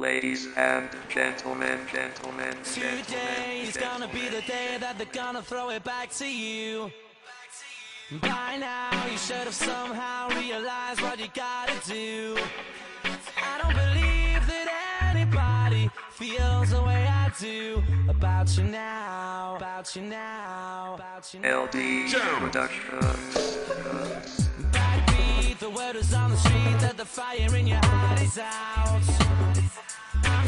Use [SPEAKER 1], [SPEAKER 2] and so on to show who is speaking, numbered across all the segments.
[SPEAKER 1] Ladies and gentlemen, gentlemen,
[SPEAKER 2] Today is gonna be the day that they're gonna throw it back to you. By now, you should have somehow realized what you gotta do. I don't believe that anybody feels the way I do about you now. About you now. About you now.
[SPEAKER 1] LD Productions.
[SPEAKER 2] Backbeat, the word is on the street that the fire in your heart is out.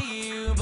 [SPEAKER 2] you,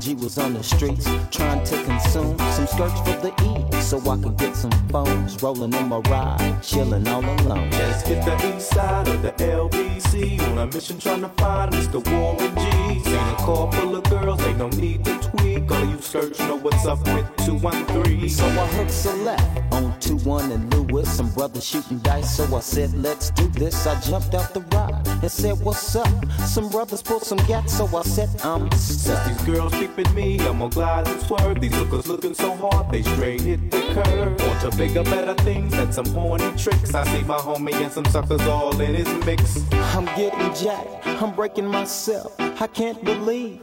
[SPEAKER 3] G was on the streets trying to consume some skirts for the E, so I could get some phones. Rolling in my ride, chilling all alone.
[SPEAKER 4] Just hit the east side of the LBC on a mission trying to find Mr. Warren G. Seen a car full of girls, ain't no need to tweak. All you search know what's up with 213.
[SPEAKER 3] So I hooked a left on 2-1 and Lewis. Some brothers shooting dice, so I said, let's do this. I jumped out the ride and said, what's up? Some brothers pulled some gas, so I said, I'm stuck.
[SPEAKER 4] These girls peeping me, I'm gonna glide and swerve. These hookers looking so hard, they straight hit the curve. Want to bigger, better things than some horny tricks. I see my homie and some suckers all in his mix.
[SPEAKER 3] I'm getting jacked, I'm breaking myself. I can't believe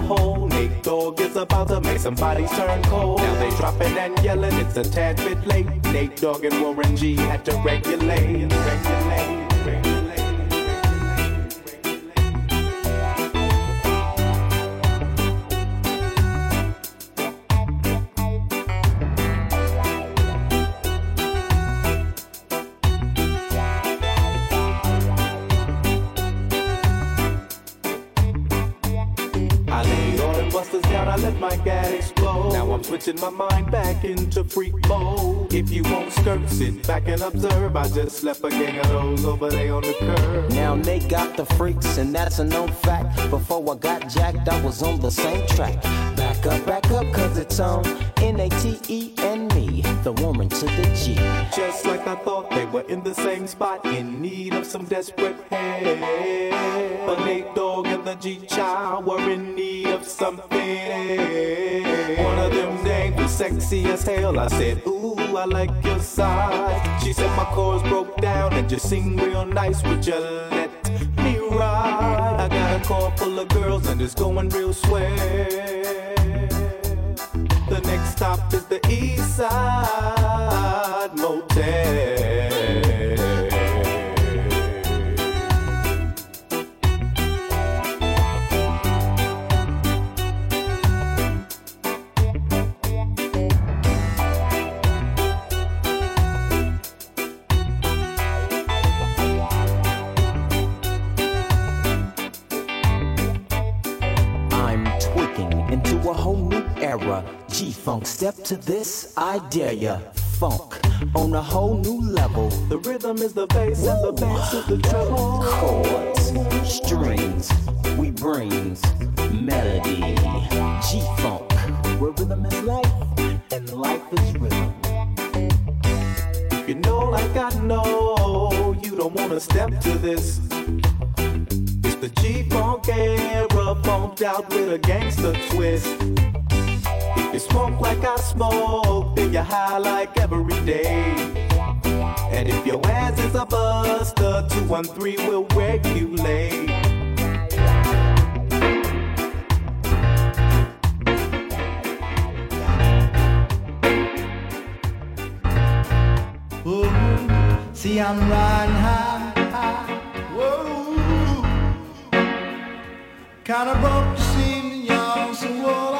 [SPEAKER 4] hole. Nate Dogg is about to make some bodies turn cold. Now they dropping and yelling, it's a tad bit late. Nate Dogg and Warren G had to regulate, regulate. Switching my mind back into freak mode. If you won't skirt, sit back and observe. I just left a gang of those over there on the curb.
[SPEAKER 3] Now they got the freaks, and that's a known fact. Before I got jacked, I was on the same track. Back up, back up, cause it's on N A T E and me, the woman to the G.
[SPEAKER 4] Just like I thought they were in the same spot, in need of some desperate help. But Nate Dogg and the G Child were in need of something. One of them names was sexy as hell. I said, Ooh, I like your size. She said my chords broke down and just sing real nice. Would you let me ride? I got a car full of girls and it's going real swell. Stop is the East Side
[SPEAKER 3] step to this, I dare ya. Funk on a whole new level.
[SPEAKER 4] The rhythm is the bass and the bass is the treble.
[SPEAKER 3] Chords, strings, we brings melody. G Funk, where rhythm is life and life is rhythm.
[SPEAKER 4] If you know like I know, you don't wanna step to this. It's the G-Funk era, funked out with a gangster twist. You smoke like I smoke, then you're high like every day. And if your ass is a buster, 213 will regulate.
[SPEAKER 5] See, I'm riding high, high. Whoa. Kinda broke the scene, y'all. So all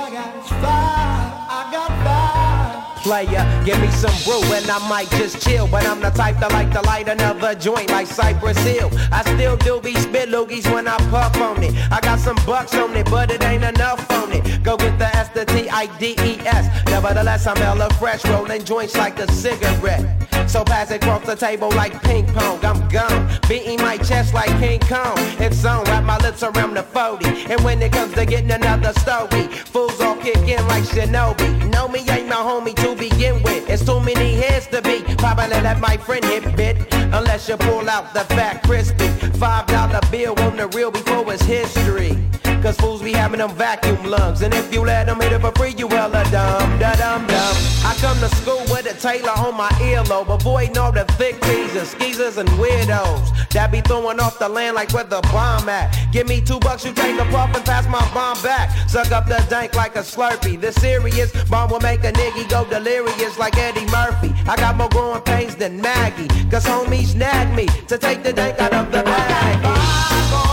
[SPEAKER 6] player. Give me some brew and I might just chill. But I'm the type that like to light another joint like Cypress Hill. I still do be spit loogies when I puff on it. I got some bucks on it, but it ain't enough on it. Go get the S, the T, I, D, E, S. Nevertheless, I'm hella fresh, rolling joints like a cigarette. So pass it across the table like ping pong. I'm gone, beating my chest like King Kong. It's on, wrap my lips around the 40. And when it comes to getting another story, fools all kick in like Shinobi. Know me ain't my homie to begin with. It's too many heads to be. Probably let my friend hit bit. Unless you pull out the fat crispy. Five dollar bill on the real before it's history. Cause fools be having them vacuum lungs. And if you let them hit it for free, you well hella dumb, da dum dum. I come to school with a tailor on my earlobe, avoiding all the thick teasers, skeezers, and weirdos that be throwing off the land like where the bomb at. Give me two bucks, you take a puff and pass my bomb back. Suck up the dank like a slurpee. The serious bomb will make a nigga go delirious like Eddie Murphy. I got more growing pains than Maggie, cause homies nag me to take the dank out of the bag.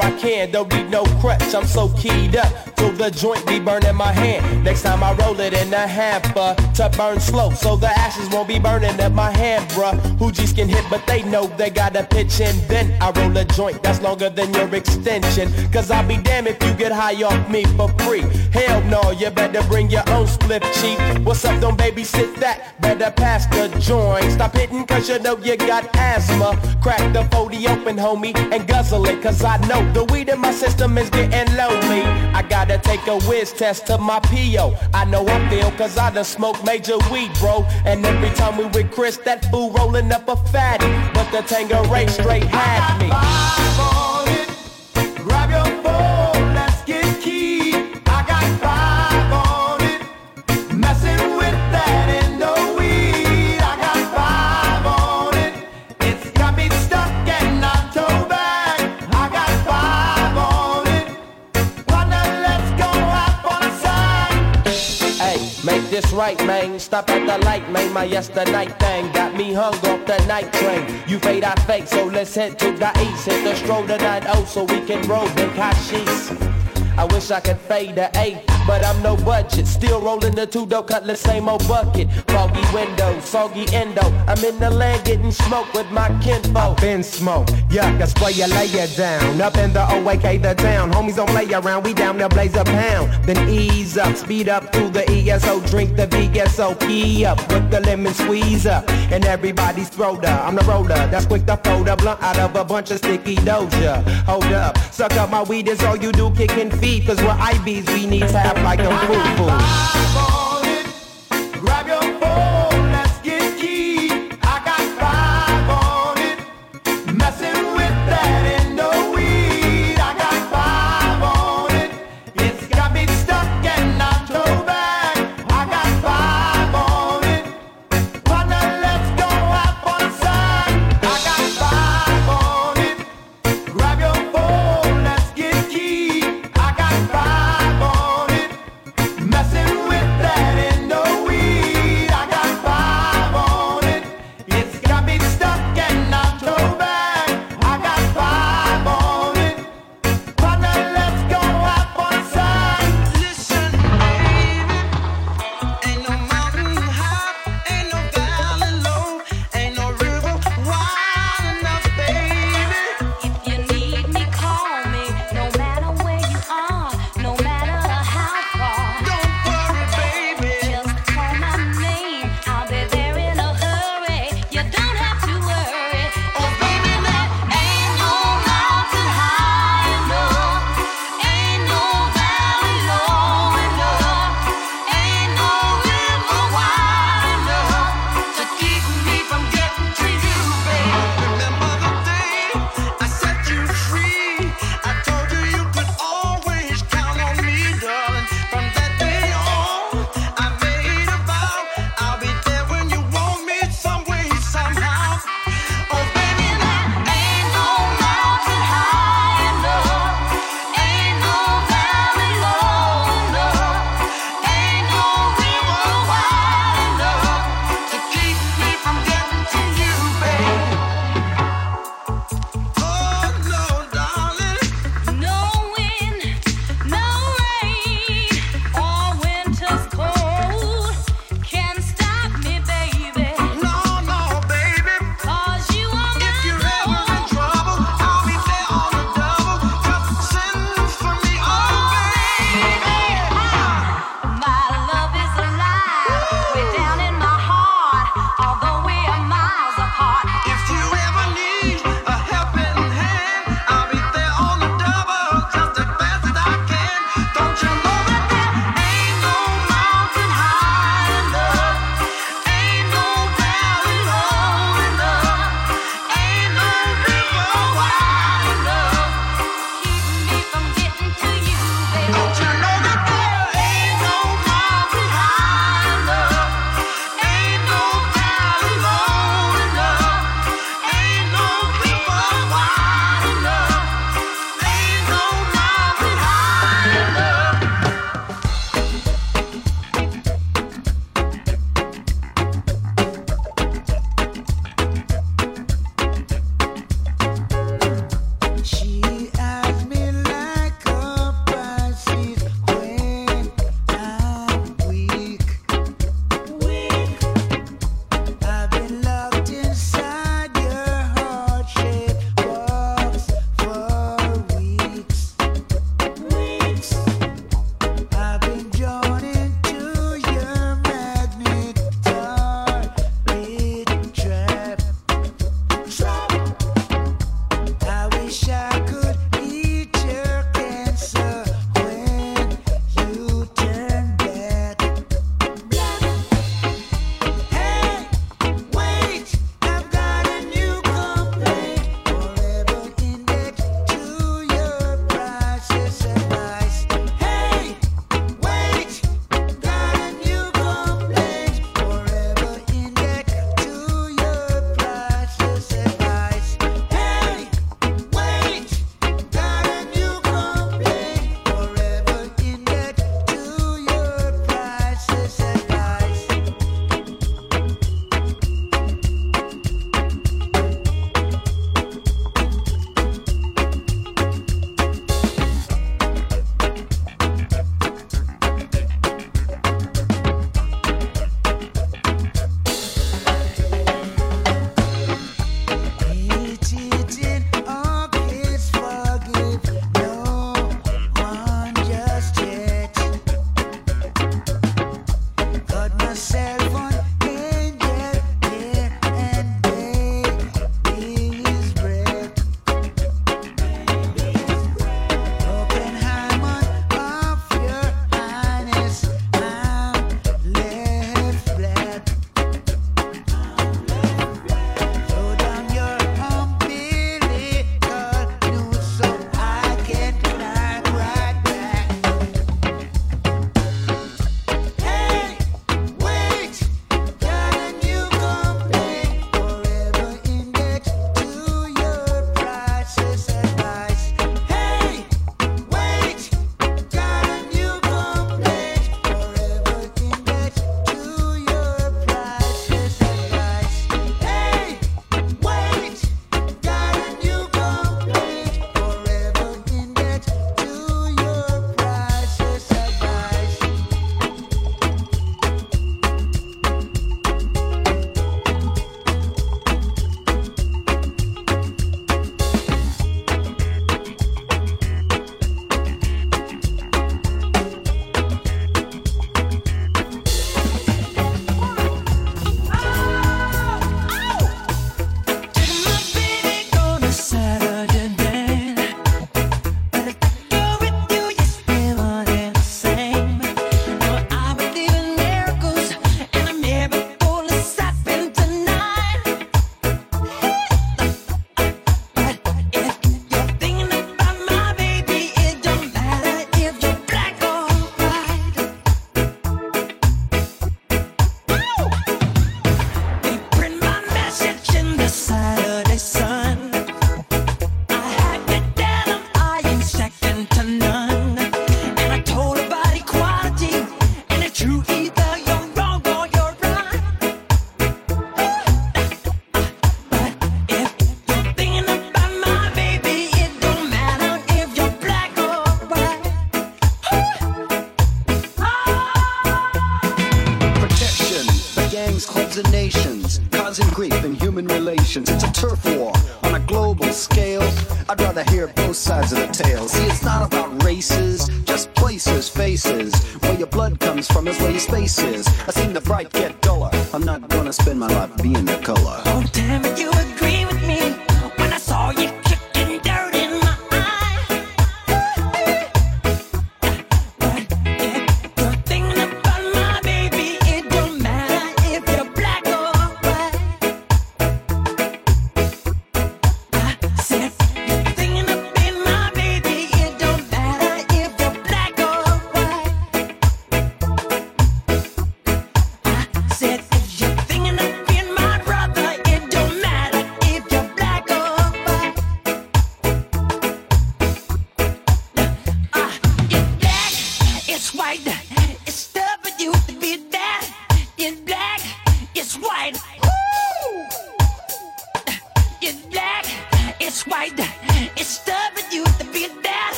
[SPEAKER 5] I
[SPEAKER 6] can. Don't need no crutch, I'm so keyed up. Till the joint be burning my hand. Next time I roll it in a hamper to burn slow, so the ashes won't be burning in my hand, bruh. Hoogies can hit, but they know they got a pitch in. Then I roll a joint that's longer than your extension. Cause I'll be damned if you get high off me for free. Hell no, you better bring your own split cheap. What's up, don't babysit that? Better pass the joint. Stop hitting cause you know you got asthma. Crack the 40 open, homie, and guzzle it. Cause I know the weed in my system is getting lonely. I gotta take a whiz test to my PO. I know I feel cause I done smoked major weed, bro. And every time we with Chris, that fool rolling up a fatty. But the Tanqueray straight had me. Right, man. Stop at the light, man. My yesterday thing got me hung off the night train. You fade, I fake, so let's head to the east. Hit the stroll to 9 so we can roll the Kashis. I wish I could fade the eight, but I'm no budget. Still rolling the two dough cutlass, same old bucket. Foggy window, soggy endo. I'm in the land getting smoke with my kinfolk.
[SPEAKER 7] Been smoke, yuck, I spray you, lay you down. Up in the OAK, the town. Homies don't play around, we down there blaze a pound. Then ease up, speed up through the ESO, drink the VSOP up with the lemon squeeze up. And everybody's throat up. I'm the roller, that's quick to fold a blunt out of a bunch of sticky doja. Hold up, suck up my weed, is all you do, kicking feet. Cause we're IBs, we need tap like them foo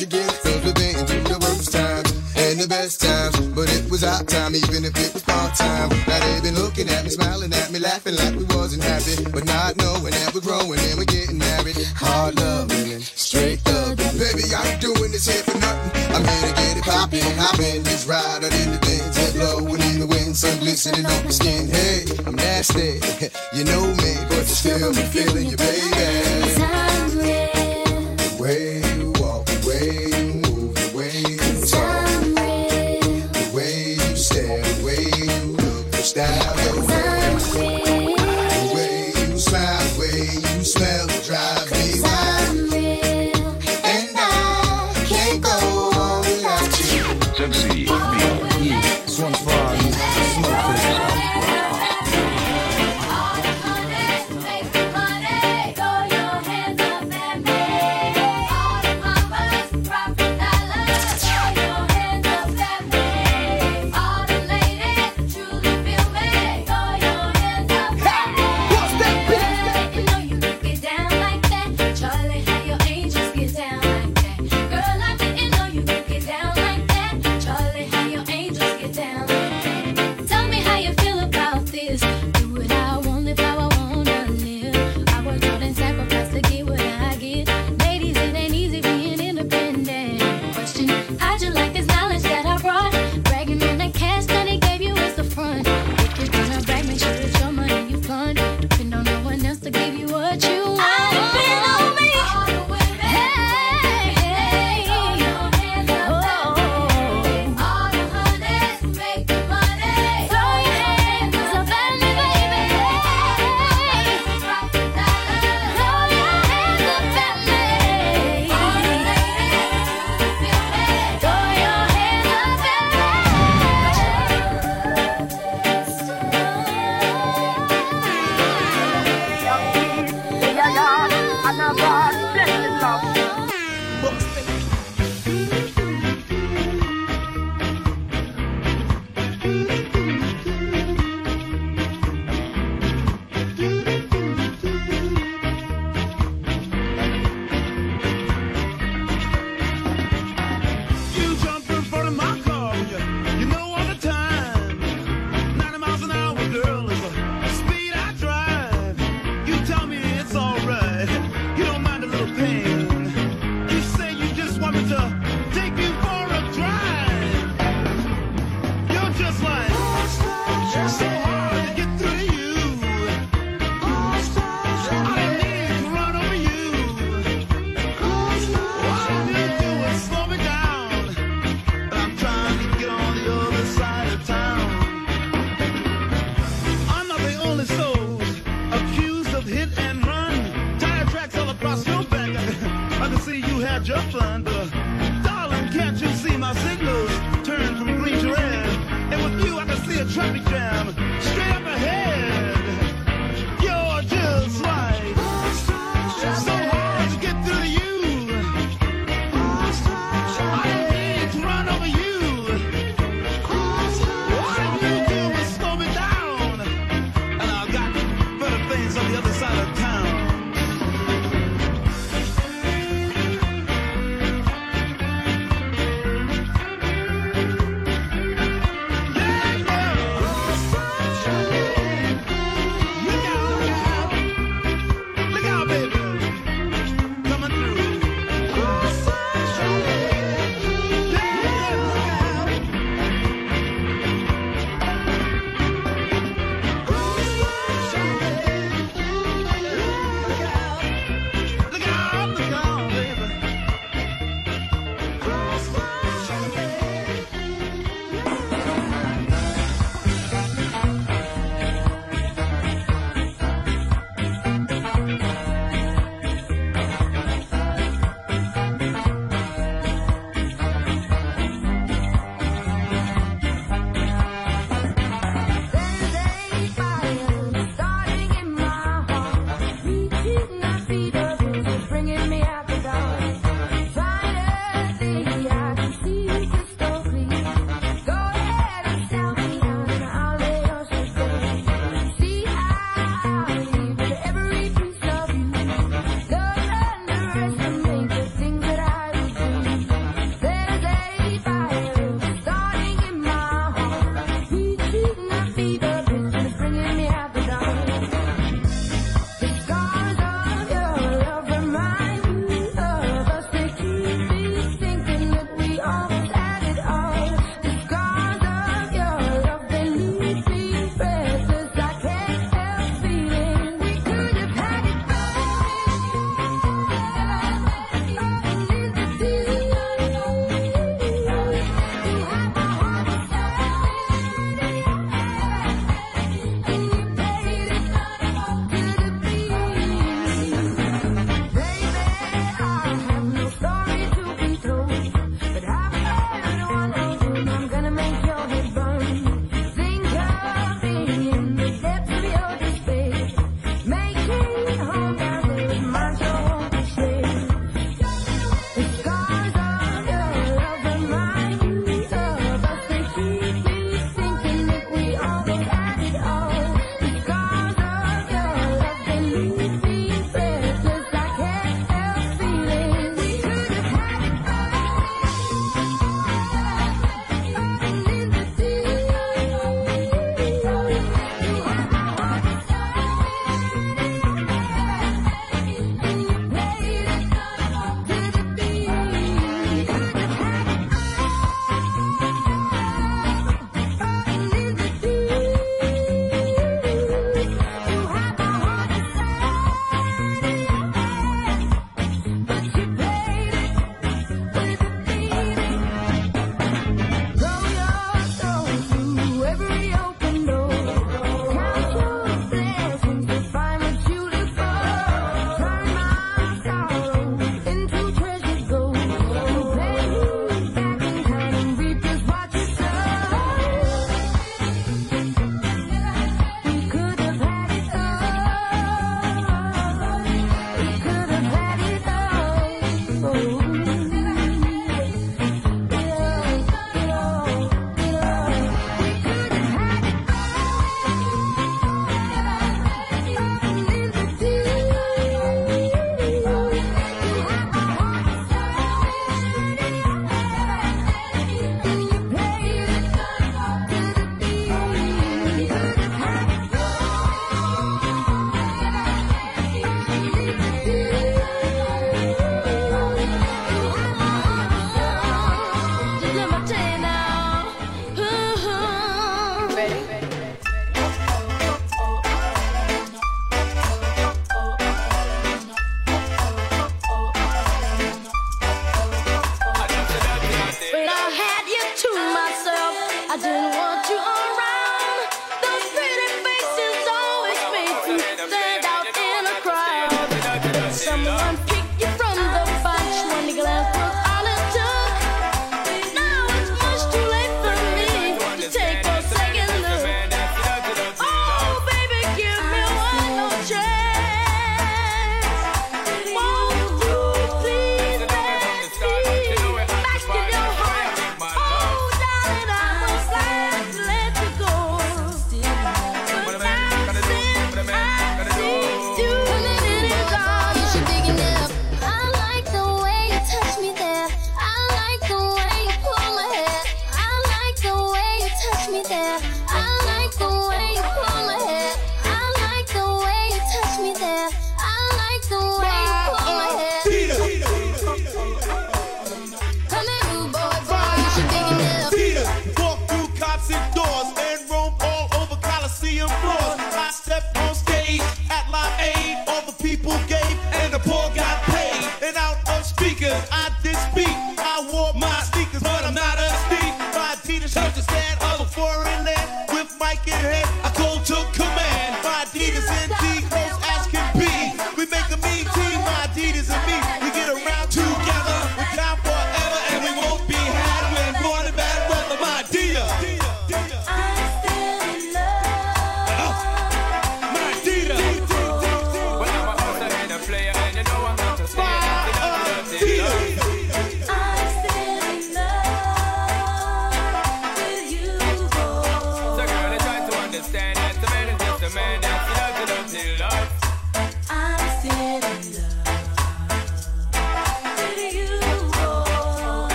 [SPEAKER 5] to get relevant into the worst times and the best times. But it was our time, even if it was part time. Now they've been looking at me, smiling at me, laughing like we wasn't happy, but not knowing that we're growing and we're getting married. Hard loving straight up, Baby, I'm doing this here for nothing. I'm here to get it poppin', hoppin', just ride out in the things that blowin' in the wind, sun glistening on my skin. Hey, I'm nasty, you know me, but you still be feeling you, baby.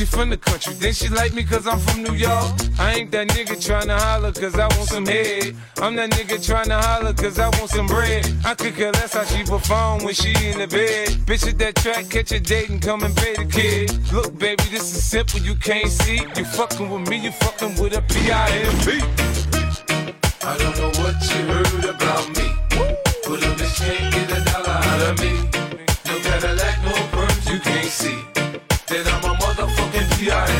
[SPEAKER 8] she
[SPEAKER 9] from the country. Then she like me cause I'm from New York. I ain't that nigga tryna holler cause I want some head. I'm that nigga tryna holler cause I want some bread. I could care less how she perform when she in the bed. Bitch at that track, catch a date and come and pay the kid. Look, baby, this is simple, you can't see. You fucking with me, you fucking with a P-I-M-P.
[SPEAKER 10] I don't know T-I-N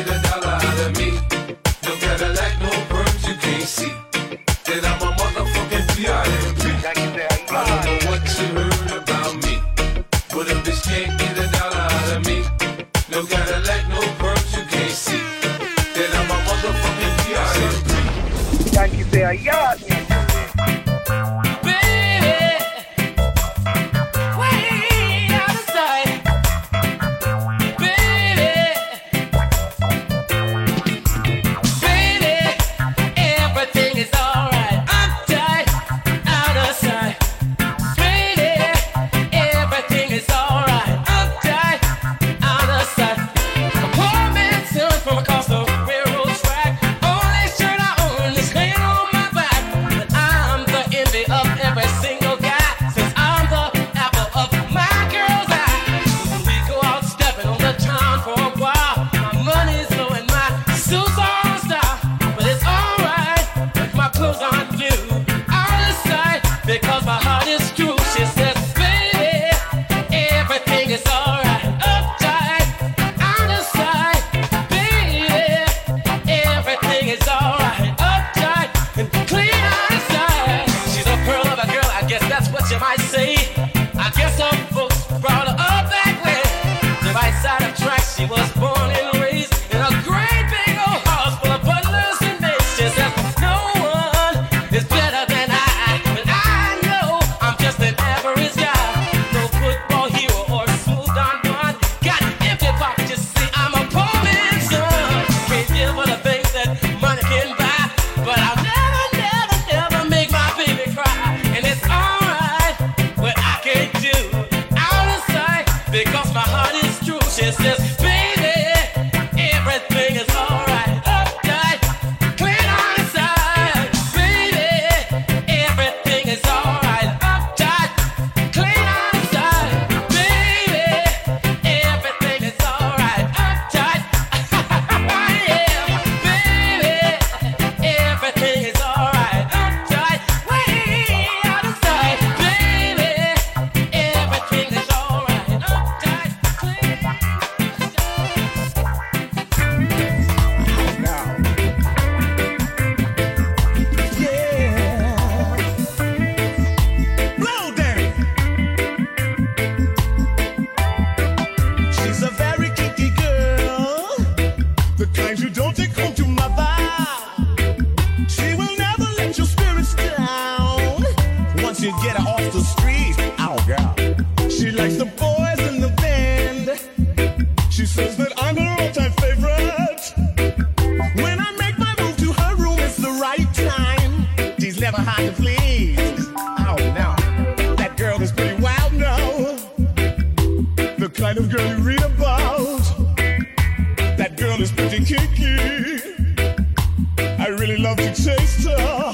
[SPEAKER 11] this pretty kinky. I really love to taste her.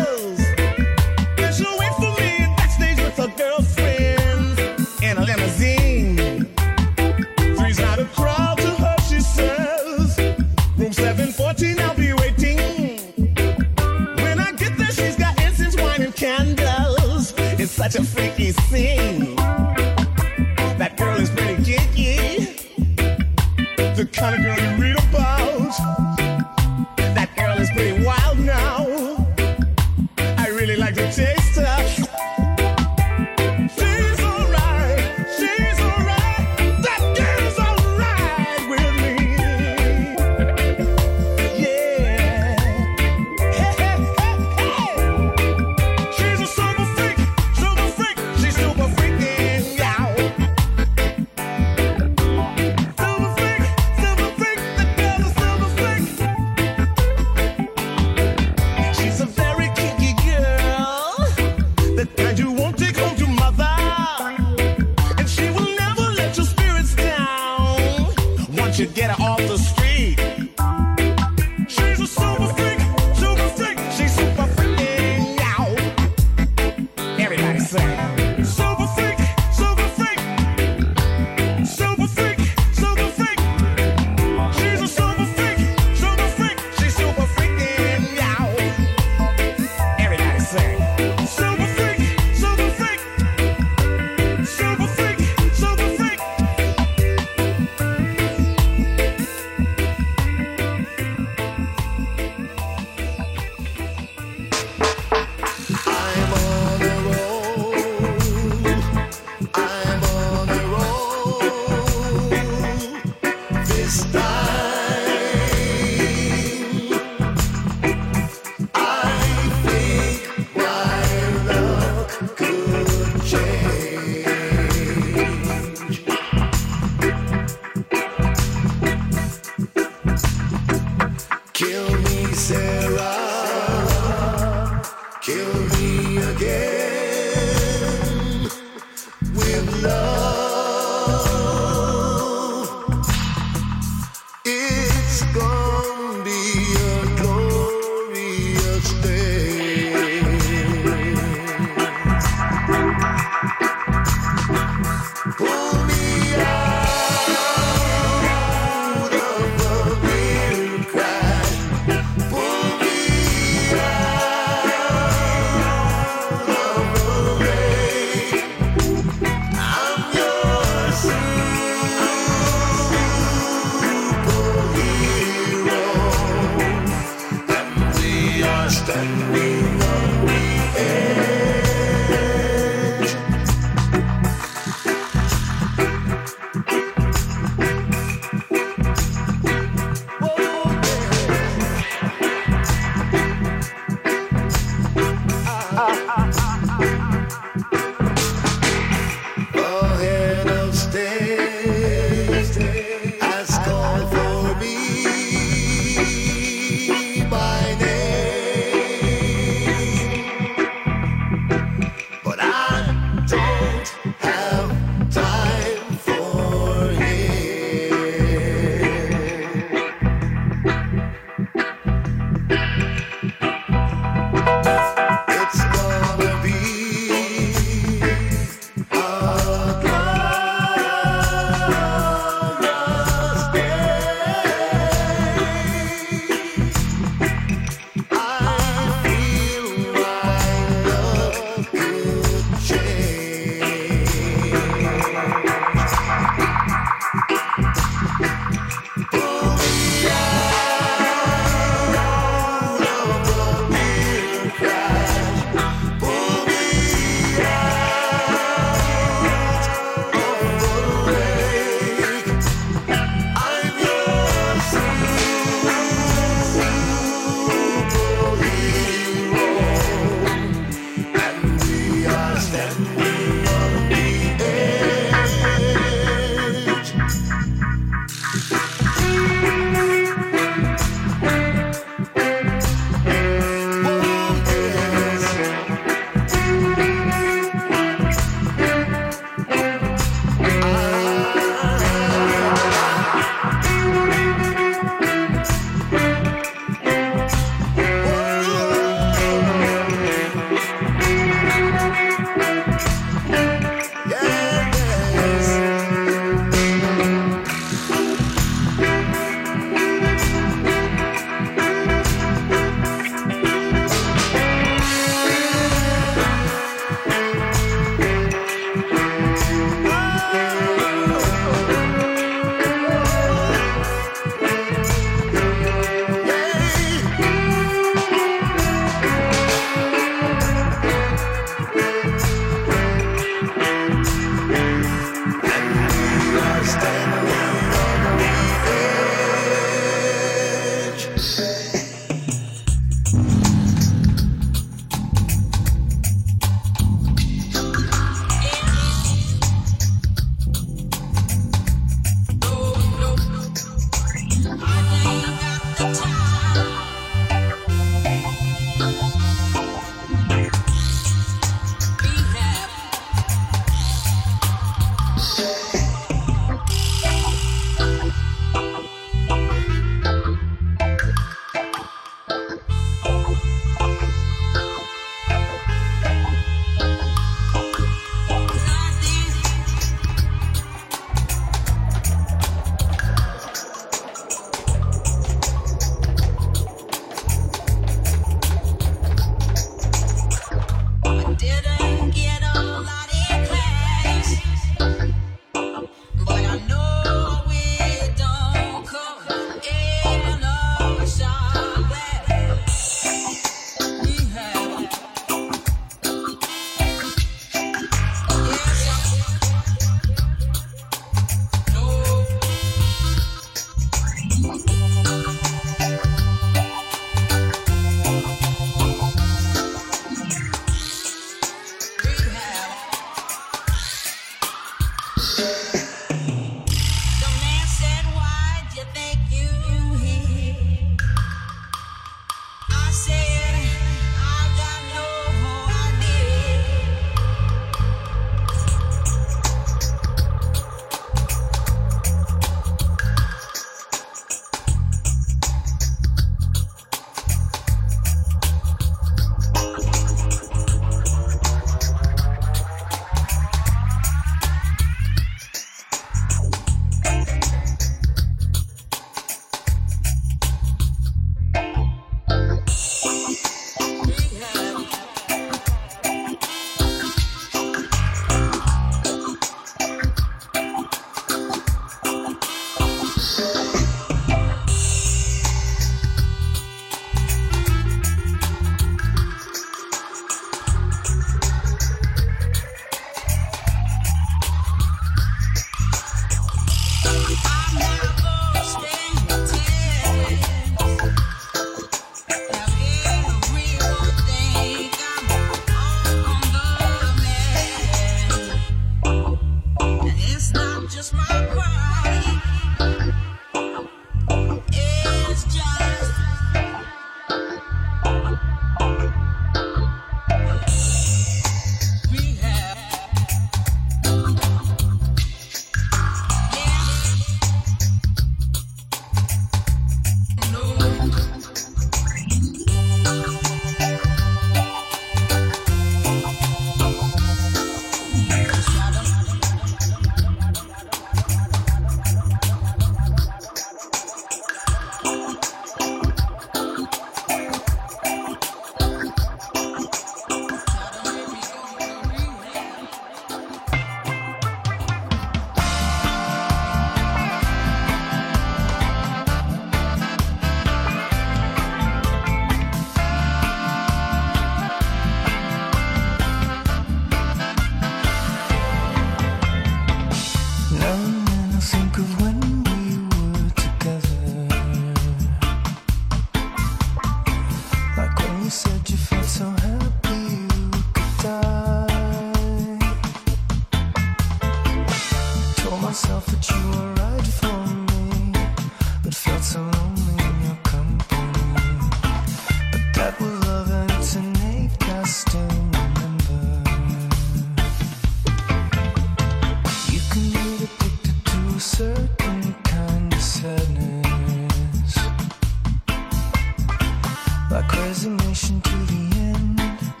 [SPEAKER 11] To the
[SPEAKER 12] end,